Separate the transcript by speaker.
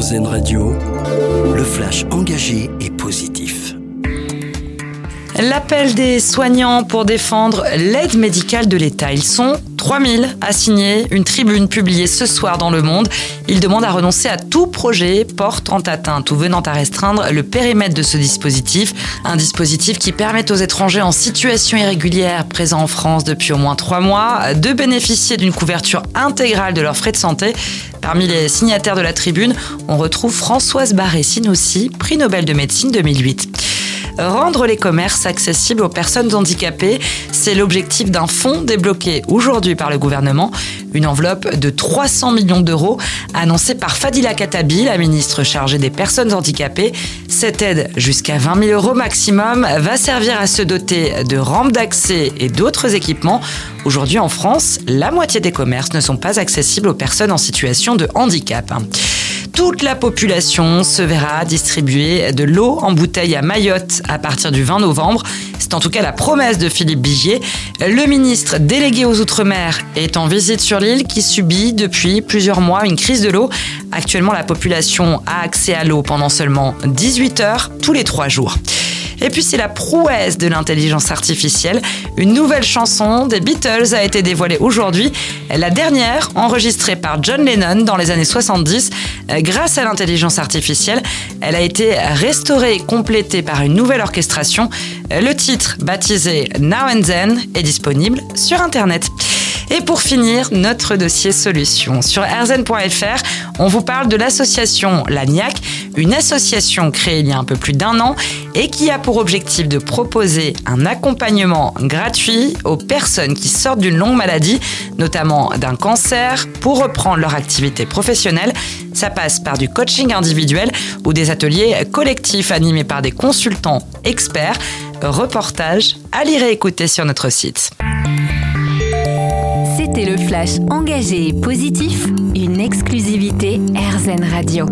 Speaker 1: Radio, le flash engagé et positif.
Speaker 2: L'appel des soignants pour défendre l'aide médicale de l'État. Ils sont 3000 à signer une tribune publiée ce soir dans Le Monde. Ils demandent à renoncer à tout projet portant atteinte ou venant à restreindre le périmètre de ce dispositif. Un dispositif qui permet aux étrangers en situation irrégulière présents en France depuis au moins trois mois de bénéficier d'une couverture intégrale de leurs frais de santé. Parmi les signataires de la tribune, on retrouve Françoise Barré-Sinoussi, prix Nobel de médecine 2008. Rendre les commerces accessibles aux personnes handicapées, c'est l'objectif d'un fonds débloqué aujourd'hui par le gouvernement. Une enveloppe de 300 millions d'euros annoncée par Fadila Katabi, la ministre chargée des personnes handicapées. Cette aide, jusqu'à 20 000 euros maximum, va servir à se doter de rampes d'accès et d'autres équipements. Aujourd'hui en France, la moitié des commerces ne sont pas accessibles aux personnes en situation de handicap toute la population se verra distribuer de l'eau en bouteille à Mayotte à partir du 20 novembre. C'est en tout cas la promesse de Philippe Bigier. Le ministre délégué aux Outre-mer est en visite sur l'île qui subit depuis plusieurs mois une crise de l'eau. Actuellement, la population a accès à l'eau pendant seulement 18 heures tous les trois jours. Et puis c'est la prouesse de l'intelligence artificielle. Une nouvelle chanson des Beatles a été dévoilée aujourd'hui. La dernière, enregistrée par John Lennon dans les années 70, euh, grâce à l'intelligence artificielle, elle a été restaurée et complétée par une nouvelle orchestration. Euh, le titre, baptisé Now and Then, est disponible sur Internet. Et pour finir, notre dossier solution. Sur rzn.fr, on vous parle de l'association LANIAC, une association créée il y a un peu plus d'un an et qui a pour objectif de proposer un accompagnement gratuit aux personnes qui sortent d'une longue maladie, notamment d'un cancer, pour reprendre leur activité professionnelle. Ça passe par du coaching individuel ou des ateliers collectifs animés par des consultants experts. Reportage à lire et écouter sur notre site.
Speaker 3: C'était le flash engagé et positif, une exclusivité RZN Radio.